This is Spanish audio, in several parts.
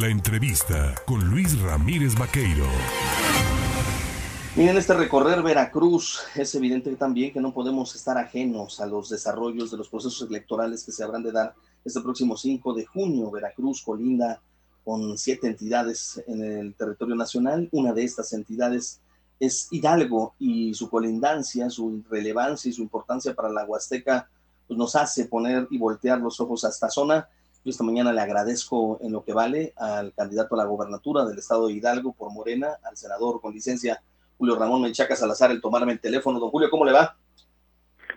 La entrevista con Luis Ramírez Vaqueiro. Miren, este recorrer Veracruz es evidente también que no podemos estar ajenos a los desarrollos de los procesos electorales que se habrán de dar este próximo 5 de junio. Veracruz colinda con siete entidades en el territorio nacional. Una de estas entidades es Hidalgo y su colindancia, su relevancia y su importancia para la Huasteca pues nos hace poner y voltear los ojos a esta zona. Yo esta mañana le agradezco en lo que vale al candidato a la gobernatura del estado de Hidalgo por Morena, al senador con licencia Julio Ramón Menchaca Salazar, el tomarme el teléfono. Don Julio, ¿cómo le va?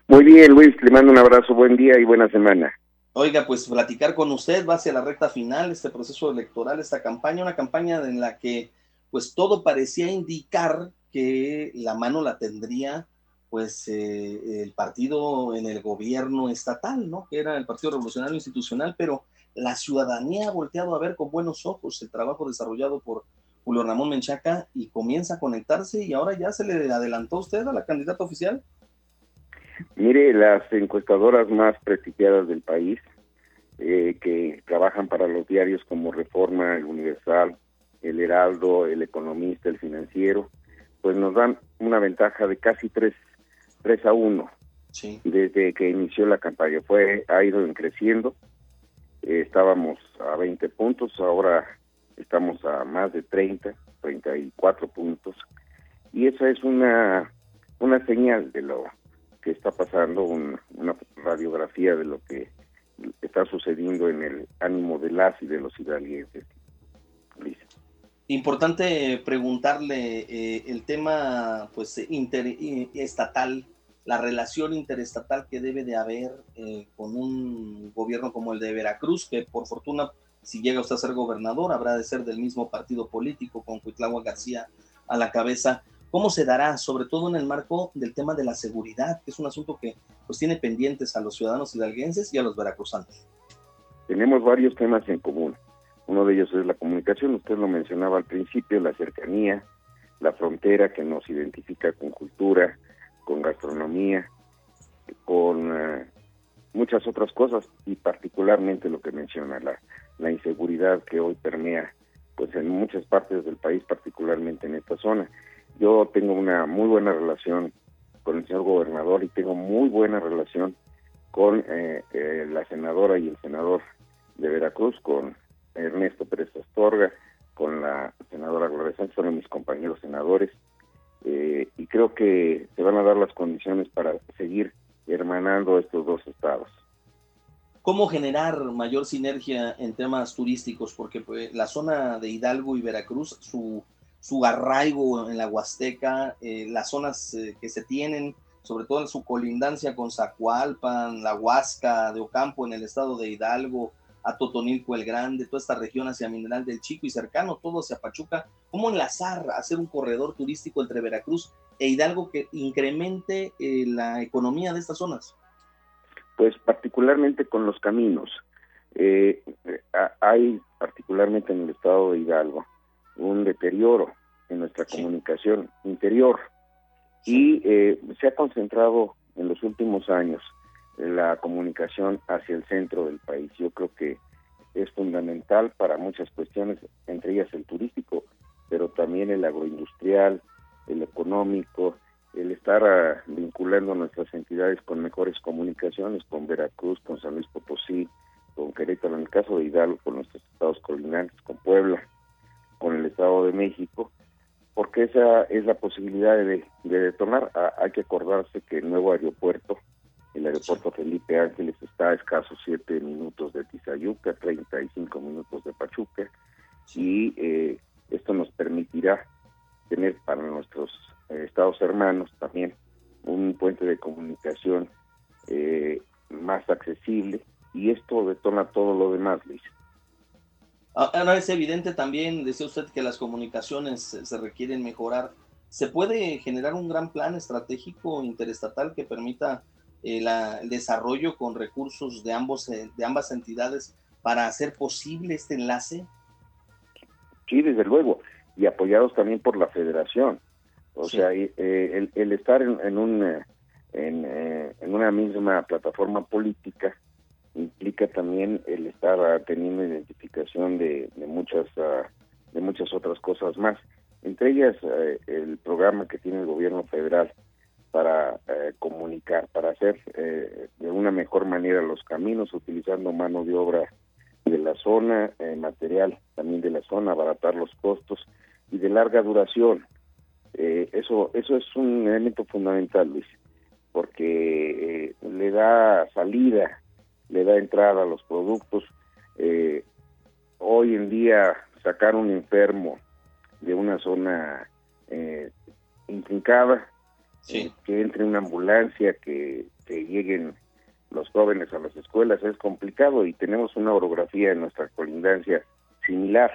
Muy bien, Luis, le mando un abrazo, buen día y buena semana. Oiga, pues platicar con usted va hacia la recta final, este proceso electoral, esta campaña, una campaña en la que pues todo parecía indicar que la mano la tendría pues eh, el partido en el gobierno estatal, ¿no? Que era el Partido Revolucionario Institucional, pero la ciudadanía ha volteado a ver con buenos ojos el trabajo desarrollado por Julio Ramón Menchaca y comienza a conectarse y ahora ya se le adelantó usted a la candidata oficial. Mire, las encuestadoras más prestigiadas del país, eh, que trabajan para los diarios como Reforma, El Universal, El Heraldo, El Economista, El Financiero, pues nos dan una ventaja de casi 3, a 1 desde que inició la campaña. Fue, ha ido creciendo, eh, estábamos a 20 puntos, ahora estamos a más de 30, 34 puntos, y esa es una, una señal de lo que está pasando, una radiografía de lo que está sucediendo en el ánimo de las y de los hidalguenses. Importante preguntarle eh, el tema pues interestatal, la relación interestatal que debe de haber eh, con un gobierno como el de Veracruz, que por fortuna si llega usted a ser gobernador habrá de ser del mismo partido político con Cuitlagua García a la cabeza. ¿Cómo se dará, sobre todo en el marco del tema de la seguridad, que es un asunto que pues tiene pendientes a los ciudadanos hidalguenses y a los veracruzanos? Tenemos varios temas en común. Uno de ellos es la comunicación, usted lo mencionaba al principio, la cercanía, la frontera que nos identifica con cultura, con gastronomía, con eh, muchas otras cosas y particularmente lo que menciona la, la inseguridad que hoy permea pues en muchas partes del país, particularmente en esta zona. Yo tengo una muy buena relación con el señor gobernador y tengo muy buena relación con eh, eh, la senadora y el senador de Veracruz, con Ernesto Pérez Astorga, con la senadora Gloria Sánchez, son mis compañeros senadores, y creo que se van a dar las condiciones para seguir hermanando estos dos estados. ¿Cómo generar mayor sinergia en temas turísticos? Porque pues, la zona de Hidalgo y Veracruz, su, su arraigo en la Huasteca, eh, las zonas eh, que se tienen, sobre todo en su colindancia con Zacualpan, la Huasca de Ocampo en el estado de Hidalgo, a Totonilco el Grande, toda esta región hacia Mineral del Chico y cercano, todo hacia Pachuca, ¿cómo enlazar, hacer un corredor turístico entre Veracruz e Hidalgo que incremente eh, la economía de estas zonas? Pues particularmente con los caminos. Eh, hay particularmente en el estado de Hidalgo un deterioro en nuestra comunicación interior y eh, se ha concentrado en los últimos años la comunicación hacia el centro del país. Yo creo que es fundamental para muchas cuestiones, entre ellas el turístico, pero también el agroindustrial, el económico, el estar ah, vinculando nuestras entidades con mejores comunicaciones, con Veracruz, con San Luis Potosí, con Querétaro, en el caso de Hidalgo, con nuestros estados colindantes, con Puebla, con el Estado de México, porque esa es la posibilidad de, de detonar. Ah, hay que acordarse que el nuevo aeropuerto el aeropuerto Felipe Ángeles está a escasos 7 minutos de Tizayuca, 35 minutos de Pachuca, y eh, esto nos permitirá tener para nuestros eh, estados hermanos también un puente de comunicación eh, más accesible, y esto detona todo lo demás, Luis. Ahora es evidente también, decía usted, que las comunicaciones se requieren mejorar. ¿Se puede generar un gran plan estratégico interestatal que permita eh, el desarrollo con recursos de, ambos, eh, de ambas entidades para hacer posible este enlace? Sí, desde luego, y apoyados también por la federación. O sea, eh, el, estar en, un, en, una misma plataforma política implica también el estar teniendo identificación de, muchas ah, de muchas otras cosas más entre ellas eh, el programa que tiene el gobierno federal para eh, comunicar para hacer eh, de una mejor manera los caminos utilizando mano de obra de la zona material también de la zona abaratar los costos y de larga duración eso eso es un elemento fundamental Luis porque le da salida le da entrada a los productos. Eh, hoy en día sacar un enfermo de una zona eh, intrincada, que entre una ambulancia, que, lleguen los jóvenes a las escuelas es complicado y tenemos una orografía en nuestra colindancia similar.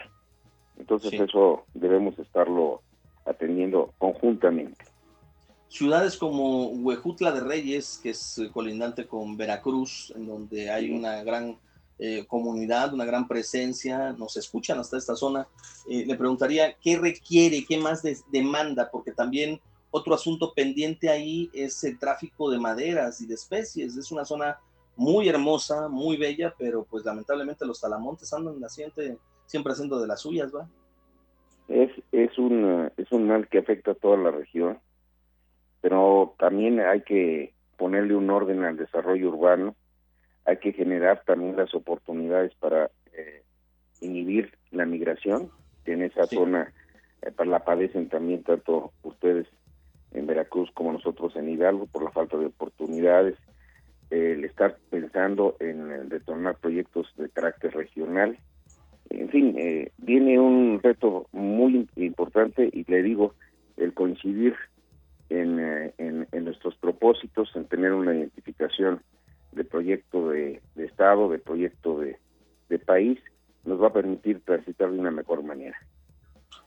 Entonces eso debemos estarlo atendiendo conjuntamente. Ciudades como Huejutla de Reyes, que es colindante con Veracruz, en donde hay una gran eh, comunidad, una gran presencia, nos escuchan hasta esta zona. Eh, le preguntaría qué requiere, qué más demanda, porque también otro asunto pendiente ahí es el tráfico de maderas y de especies. Es una zona muy hermosa, muy bella, pero pues lamentablemente los talamontes andan naciente, siempre haciendo de las suyas, ¿va? Es, es, un, es un mal que afecta a toda la región pero también hay que ponerle un orden al desarrollo urbano, hay que generar también las oportunidades para eh, inhibir la migración, que en esa zona eh, la padecen también tanto ustedes en Veracruz como nosotros en Hidalgo por la falta de oportunidades, el estar pensando en detonar proyectos de carácter regional. En fin, eh, viene un reto muy importante y le digo, el coincidir eh, en, en, nuestros propósitos, en tener una identificación de proyecto de, Estado, de proyecto de, país, nos va a permitir transitar de una mejor manera.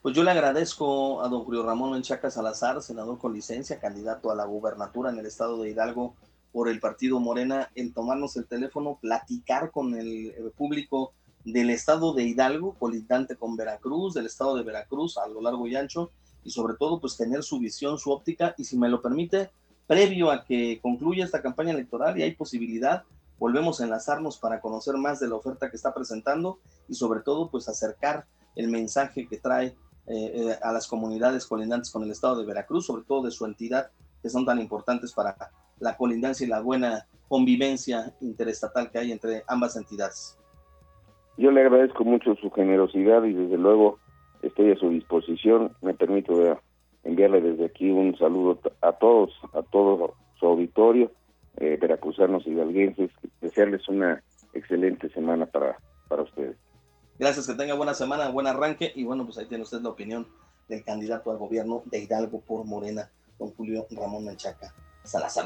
Pues yo le agradezco a don Julio Ramón Menchaca Salazar, senador con licencia, candidato a la gubernatura en el estado de Hidalgo por el partido Morena, en tomarnos el teléfono, platicar con el, el público del estado de Hidalgo, colindante con Veracruz, del estado de Veracruz a lo largo y ancho, y sobre todo pues tener su visión, su óptica y si me lo permite, previo a que concluya esta campaña electoral y hay posibilidad, volvemos a enlazarnos para conocer más de la oferta que está presentando y sobre todo pues acercar el mensaje que trae eh, eh, a las comunidades colindantes con el estado de Veracruz, sobre todo de su entidad, que son tan importantes para la colindancia y la buena convivencia interestatal que hay entre ambas entidades. Yo le agradezco mucho su generosidad y desde luego estoy a su disposición. Me permito enviarle desde aquí un saludo a todos, a todo su auditorio, eh, veracruzanos y hidalguenses, desearles una excelente semana para, para ustedes. Gracias, que tenga buena semana, buen arranque y bueno, pues ahí tiene usted la opinión del candidato al gobierno de Hidalgo por Morena, don Julio Ramón Menchaca Salazar.